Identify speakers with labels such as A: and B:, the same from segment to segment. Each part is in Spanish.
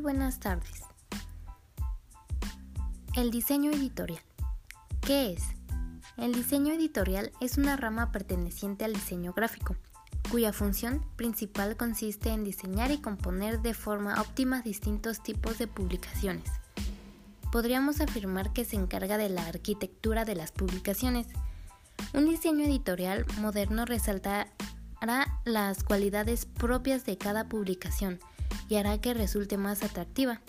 A: buenas tardes. El diseño editorial. ¿Qué es? El diseño editorial es una rama perteneciente al diseño gráfico, cuya función principal consiste en diseñar y componer de forma óptima distintos tipos de publicaciones. Podríamos afirmar que se encarga de la arquitectura de las publicaciones. Un diseño editorial moderno resaltará las cualidades propias de cada publicación, y hará que resulte más atractiva.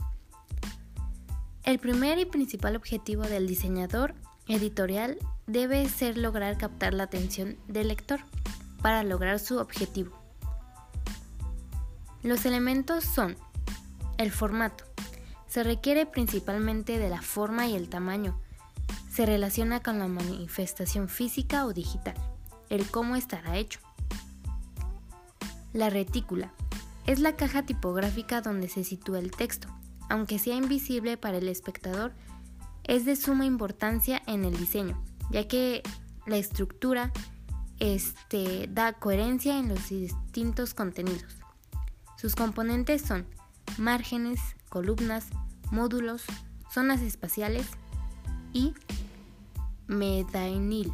A: El primer y principal objetivo del diseñador editorial debe ser lograr captar la atención del lector para lograr su objetivo. Los elementos son el formato. Se requiere principalmente de la forma y el tamaño. Se relaciona con la manifestación física o digital, el cómo estará hecho. La retícula es la caja tipográfica donde se sitúa el texto. Aunque sea invisible para el espectador, es de suma importancia en el diseño, ya que la estructura este, da coherencia en los distintos contenidos. Sus componentes son márgenes, columnas, módulos, zonas espaciales y medainil.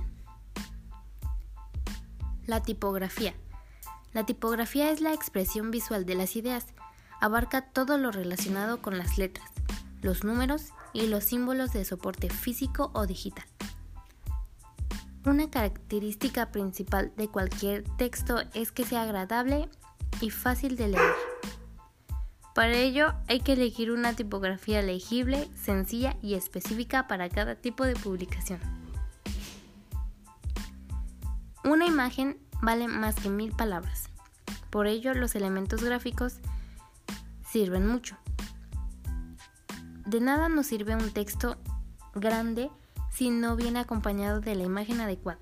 A: La tipografía la tipografía es la expresión visual de las ideas, abarca todo lo relacionado con las letras, los números y los símbolos de soporte físico o digital. Una característica principal de cualquier texto es que sea agradable y fácil de leer. Para ello hay que elegir una tipografía legible, sencilla y específica para cada tipo de publicación. Una imagen vale más que mil palabras. Por ello, los elementos gráficos sirven mucho. De nada nos sirve un texto grande si no viene acompañado de la imagen adecuada,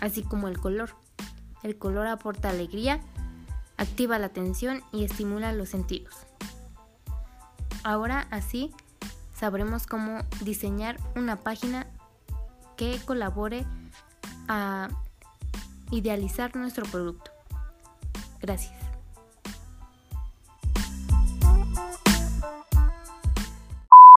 A: así como el color. El color aporta alegría, activa la atención y estimula los sentidos. Ahora así sabremos cómo diseñar una página que colabore a idealizar nuestro producto. Gracias.